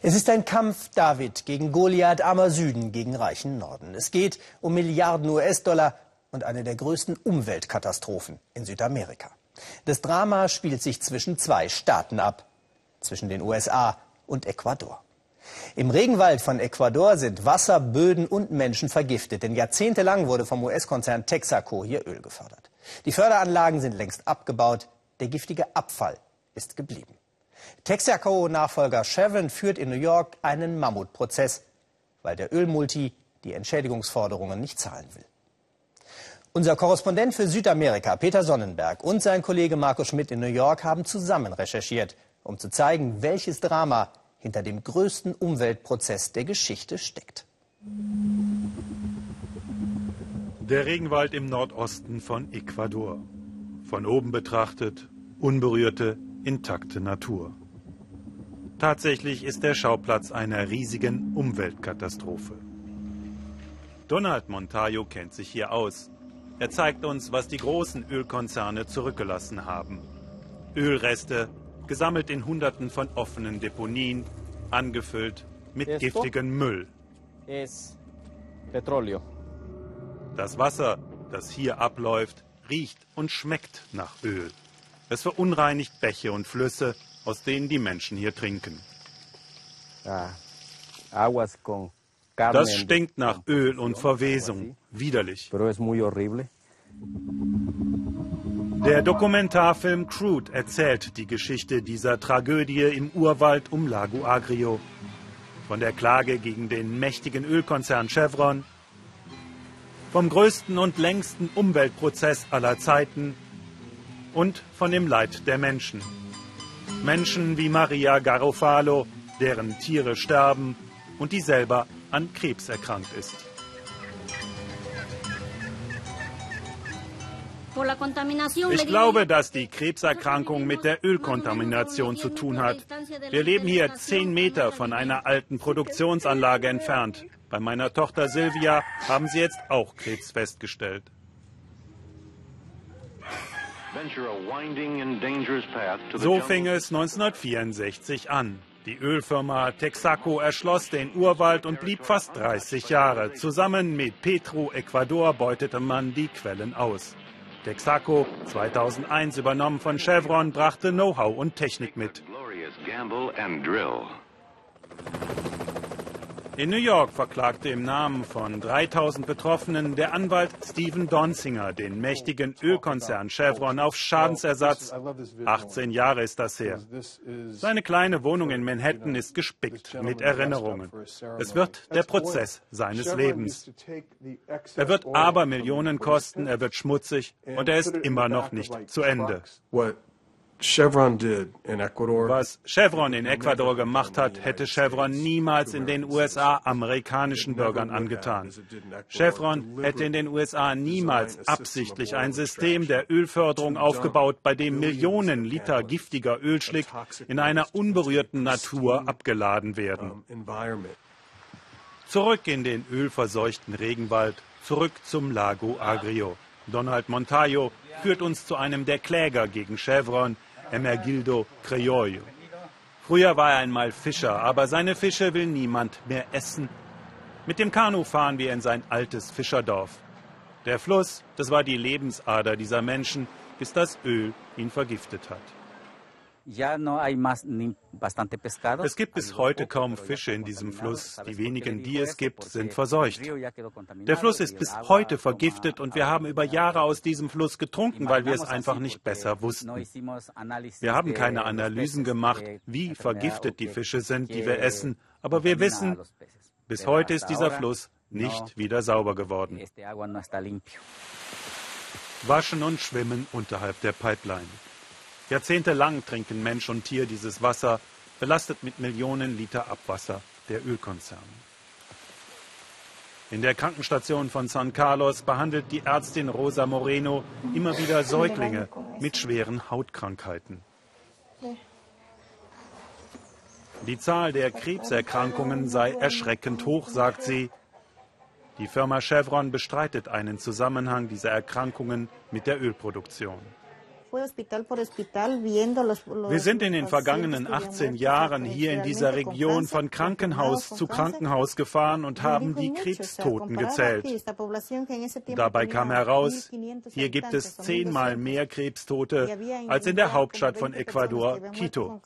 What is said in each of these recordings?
Es ist ein Kampf David gegen Goliath, armer Süden gegen reichen Norden. Es geht um Milliarden US-Dollar und eine der größten Umweltkatastrophen in Südamerika. Das Drama spielt sich zwischen zwei Staaten ab, zwischen den USA und Ecuador. Im Regenwald von Ecuador sind Wasser, Böden und Menschen vergiftet, denn jahrzehntelang wurde vom US-Konzern Texaco hier Öl gefördert. Die Förderanlagen sind längst abgebaut, der giftige Abfall ist geblieben. Texaco-Nachfolger Chevron führt in New York einen Mammutprozess, weil der Ölmulti die Entschädigungsforderungen nicht zahlen will. Unser Korrespondent für Südamerika, Peter Sonnenberg, und sein Kollege Markus Schmidt in New York haben zusammen recherchiert, um zu zeigen, welches Drama hinter dem größten Umweltprozess der Geschichte steckt. Der Regenwald im Nordosten von Ecuador. Von oben betrachtet unberührte, intakte Natur. Tatsächlich ist der Schauplatz einer riesigen Umweltkatastrophe. Donald Montayo kennt sich hier aus. Er zeigt uns, was die großen Ölkonzerne zurückgelassen haben. Ölreste, gesammelt in Hunderten von offenen Deponien, angefüllt mit giftigem Müll. Das Wasser, das hier abläuft, riecht und schmeckt nach Öl. Es verunreinigt Bäche und Flüsse, aus denen die Menschen hier trinken. Das stinkt nach Öl und Verwesung. Widerlich. Der Dokumentarfilm Crude erzählt die Geschichte dieser Tragödie im Urwald um Lago Agrio. Von der Klage gegen den mächtigen Ölkonzern Chevron, vom größten und längsten Umweltprozess aller Zeiten und von dem Leid der Menschen. Menschen wie Maria Garofalo, deren Tiere sterben und die selber an Krebs erkrankt ist. Ich glaube, dass die Krebserkrankung mit der Ölkontamination zu tun hat. Wir leben hier zehn Meter von einer alten Produktionsanlage entfernt. Bei meiner Tochter Silvia haben sie jetzt auch Krebs festgestellt. So fing es 1964 an. Die Ölfirma Texaco erschloss den Urwald und blieb fast 30 Jahre. Zusammen mit Petro Ecuador beutete man die Quellen aus. Texaco, 2001 übernommen von Chevron, brachte Know-how und Technik mit. In New York verklagte im Namen von 3000 Betroffenen der Anwalt Stephen Donzinger den mächtigen Ölkonzern Chevron auf Schadensersatz. 18 Jahre ist das her. Seine kleine Wohnung in Manhattan ist gespickt mit Erinnerungen. Es wird der Prozess seines Lebens. Er wird aber Millionen kosten, er wird schmutzig und er ist immer noch nicht zu Ende. Was Chevron in Ecuador gemacht hat, hätte Chevron niemals in den USA amerikanischen Bürgern angetan. Chevron hätte in den USA niemals absichtlich ein System der Ölförderung aufgebaut, bei dem Millionen Liter giftiger Ölschlick in einer unberührten Natur abgeladen werden. Zurück in den ölverseuchten Regenwald, zurück zum Lago Agrio. Donald Montayo führt uns zu einem der Kläger gegen Chevron, Emergildo Creollo. Früher war er einmal Fischer, aber seine Fische will niemand mehr essen. Mit dem Kanu fahren wir in sein altes Fischerdorf. Der Fluss, das war die Lebensader dieser Menschen, bis das Öl ihn vergiftet hat. Es gibt bis heute kaum Fische in diesem Fluss. Die wenigen, die es gibt, sind verseucht. Der Fluss ist bis heute vergiftet und wir haben über Jahre aus diesem Fluss getrunken, weil wir es einfach nicht besser wussten. Wir haben keine Analysen gemacht, wie vergiftet die Fische sind, die wir essen, aber wir wissen, bis heute ist dieser Fluss nicht wieder sauber geworden. Waschen und Schwimmen unterhalb der Pipeline. Jahrzehntelang trinken Mensch und Tier dieses Wasser, belastet mit Millionen Liter Abwasser der Ölkonzerne. In der Krankenstation von San Carlos behandelt die Ärztin Rosa Moreno immer wieder Säuglinge mit schweren Hautkrankheiten. Die Zahl der Krebserkrankungen sei erschreckend hoch, sagt sie. Die Firma Chevron bestreitet einen Zusammenhang dieser Erkrankungen mit der Ölproduktion. Wir sind in den vergangenen 18 Jahren hier in dieser Region von Krankenhaus zu Krankenhaus gefahren und haben die Krebstoten gezählt. Dabei kam heraus, hier gibt es zehnmal mehr Krebstote als in der Hauptstadt von Ecuador, Quito.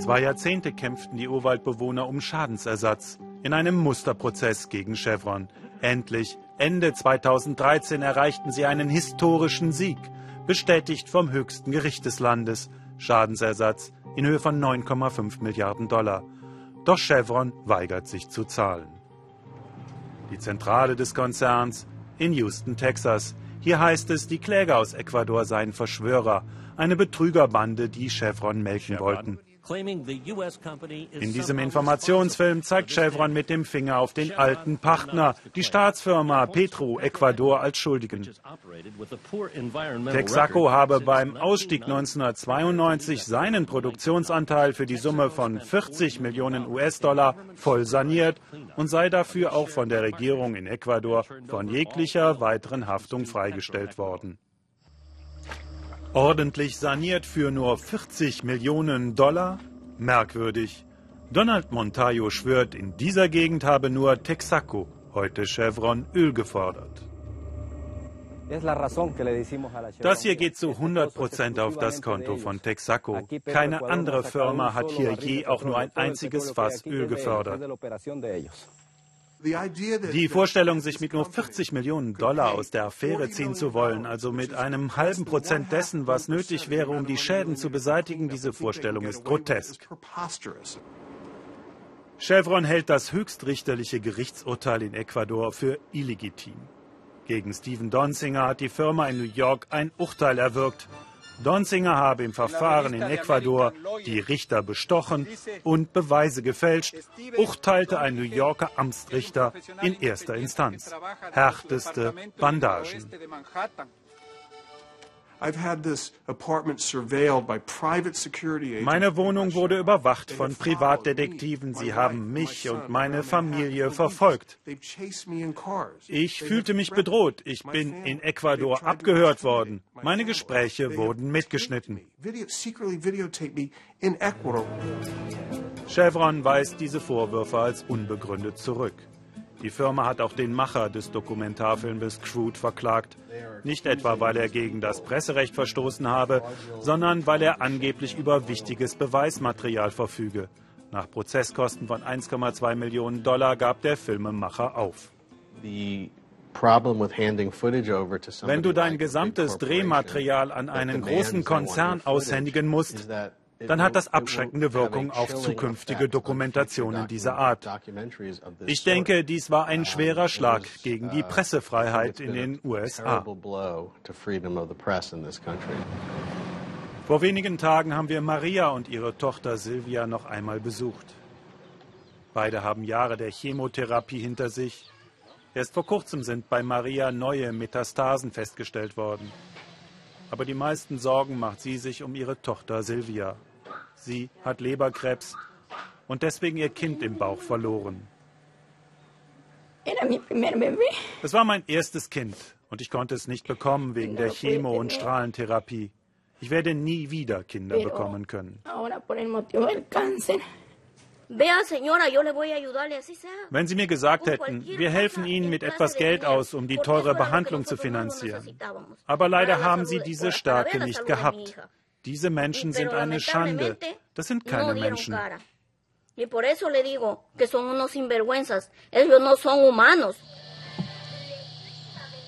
Zwei Jahrzehnte kämpften die Urwaldbewohner um Schadensersatz in einem Musterprozess gegen Chevron. Endlich, Ende 2013, erreichten sie einen historischen Sieg, bestätigt vom höchsten Gericht des Landes. Schadensersatz in Höhe von 9,5 Milliarden Dollar. Doch Chevron weigert sich zu zahlen. Die Zentrale des Konzerns in Houston, Texas. Hier heißt es, die Kläger aus Ecuador seien Verschwörer, eine Betrügerbande, die Chevron melken wollten. In diesem Informationsfilm zeigt Chevron mit dem Finger auf den alten Partner, die Staatsfirma Petro Ecuador als Schuldigen. Texaco habe beim Ausstieg 1992 seinen Produktionsanteil für die Summe von 40 Millionen US-Dollar voll saniert und sei dafür auch von der Regierung in Ecuador von jeglicher weiteren Haftung freigestellt worden. Ordentlich saniert für nur 40 Millionen Dollar? Merkwürdig. Donald Montayo schwört, in dieser Gegend habe nur Texaco, heute Chevron, Öl gefordert. Das hier geht zu 100 Prozent auf das Konto von Texaco. Keine andere Firma hat hier je auch nur ein einziges Fass Öl gefördert. Die Vorstellung, sich mit nur 40 Millionen Dollar aus der Affäre ziehen zu wollen, also mit einem halben Prozent dessen, was nötig wäre, um die Schäden zu beseitigen, diese Vorstellung ist grotesk. Chevron hält das höchstrichterliche Gerichtsurteil in Ecuador für illegitim. Gegen Steven Donzinger hat die Firma in New York ein Urteil erwirkt, Donzinger habe im Verfahren in Ecuador die Richter bestochen und Beweise gefälscht, urteilte ein New Yorker Amtsrichter in erster Instanz. Härteste Bandagen. Meine Wohnung wurde überwacht von Privatdetektiven. Sie haben mich und meine Familie verfolgt. Ich fühlte mich bedroht. Ich bin in Ecuador abgehört worden. Meine Gespräche wurden mitgeschnitten. Chevron weist diese Vorwürfe als unbegründet zurück. Die Firma hat auch den Macher des Dokumentarfilmes Crude verklagt. Nicht etwa, weil er gegen das Presserecht verstoßen habe, sondern weil er angeblich über wichtiges Beweismaterial verfüge. Nach Prozesskosten von 1,2 Millionen Dollar gab der Filmemacher auf. Wenn du dein gesamtes Drehmaterial an einen großen Konzern aushändigen musst, dann hat das abschreckende Wirkung auf zukünftige Dokumentationen dieser Art. Ich denke, dies war ein schwerer Schlag gegen die Pressefreiheit in den USA. Vor wenigen Tagen haben wir Maria und ihre Tochter Silvia noch einmal besucht. Beide haben Jahre der Chemotherapie hinter sich. Erst vor kurzem sind bei Maria neue Metastasen festgestellt worden. Aber die meisten Sorgen macht sie sich um ihre Tochter Silvia. Sie hat Leberkrebs und deswegen ihr Kind im Bauch verloren. Es war mein erstes Kind und ich konnte es nicht bekommen wegen der Chemo- und Strahlentherapie. Ich werde nie wieder Kinder bekommen können. Wenn Sie mir gesagt hätten, wir helfen Ihnen mit etwas Geld aus, um die teure Behandlung zu finanzieren. Aber leider haben Sie diese Stärke nicht gehabt. Diese Menschen sind eine Schande. Das sind keine Menschen.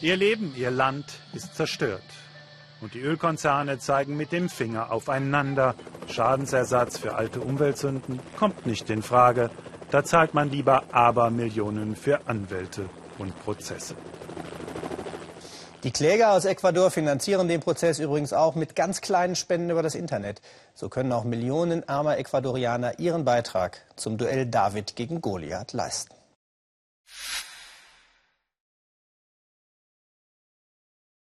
Ihr Leben, ihr Land ist zerstört. Und die Ölkonzerne zeigen mit dem Finger aufeinander. Schadensersatz für alte Umweltsünden kommt nicht in Frage. Da zahlt man lieber Abermillionen für Anwälte und Prozesse. Die Kläger aus Ecuador finanzieren den Prozess übrigens auch mit ganz kleinen Spenden über das Internet. So können auch Millionen armer Ecuadorianer ihren Beitrag zum Duell David gegen Goliath leisten.